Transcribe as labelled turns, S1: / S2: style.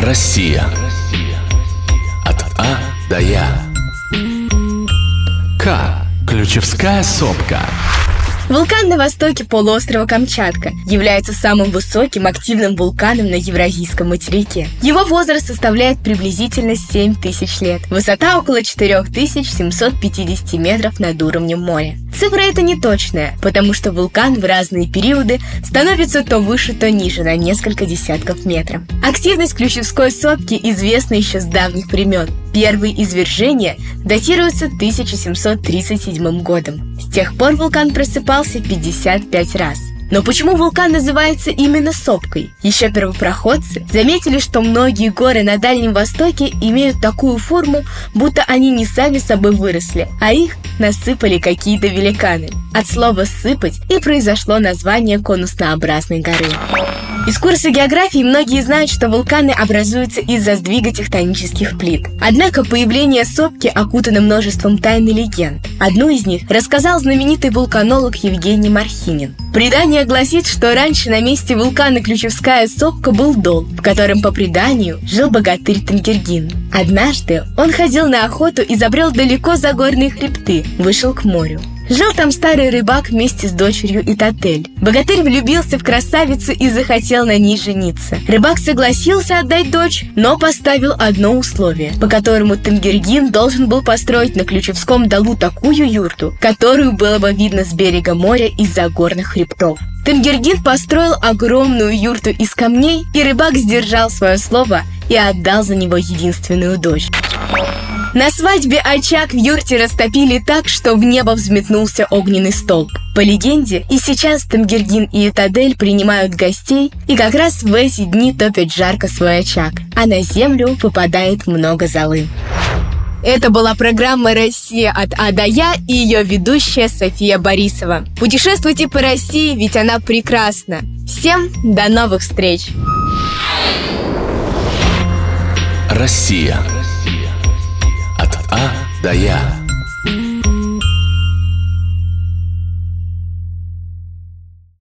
S1: Россия. От А до Я. К. Ключевская сопка.
S2: Вулкан на востоке полуострова Камчатка является самым высоким активным вулканом на Евразийском материке. Его возраст составляет приблизительно 7 тысяч лет. Высота около 4750 метров над уровнем моря. Цифра эта неточная, потому что вулкан в разные периоды становится то выше, то ниже на несколько десятков метров. Активность Ключевской сопки известна еще с давних времен. Первые извержения датируются 1737 годом. С тех пор вулкан просыпался 55 раз. Но почему вулкан называется именно сопкой? Еще первопроходцы заметили, что многие горы на Дальнем Востоке имеют такую форму, будто они не сами собой выросли, а их насыпали какие-то великаны. От слова «сыпать» и произошло название конуснообразной горы. Из курса географии многие знают, что вулканы образуются из-за сдвига тектонических плит. Однако появление сопки окутано множеством тайн и легенд. Одну из них рассказал знаменитый вулканолог Евгений Мархинин. Предание гласит, что раньше на месте вулкана Ключевская сопка был дол, в котором, по преданию, жил богатырь Тангергин. Однажды он ходил на охоту и забрел далеко за горные хребты, вышел к морю. Жил там старый рыбак вместе с дочерью Итатель. Богатырь влюбился в красавицу и захотел на ней жениться. Рыбак согласился отдать дочь, но поставил одно условие, по которому Тенгергин должен был построить на Ключевском долу такую юрту, которую было бы видно с берега моря из-за горных хребтов. Тенгергин построил огромную юрту из камней, и рыбак сдержал свое слово и отдал за него единственную дочь. На свадьбе очаг в юрте растопили так, что в небо взметнулся огненный столб. По легенде, и сейчас Тамгергин и Этадель принимают гостей, и как раз в эти дни топят жарко свой очаг, а на землю выпадает много золы. Это была программа «Россия от А до Я» и ее ведущая София Борисова. Путешествуйте по России, ведь она прекрасна. Всем до новых встреч!
S1: Россия. А до Я.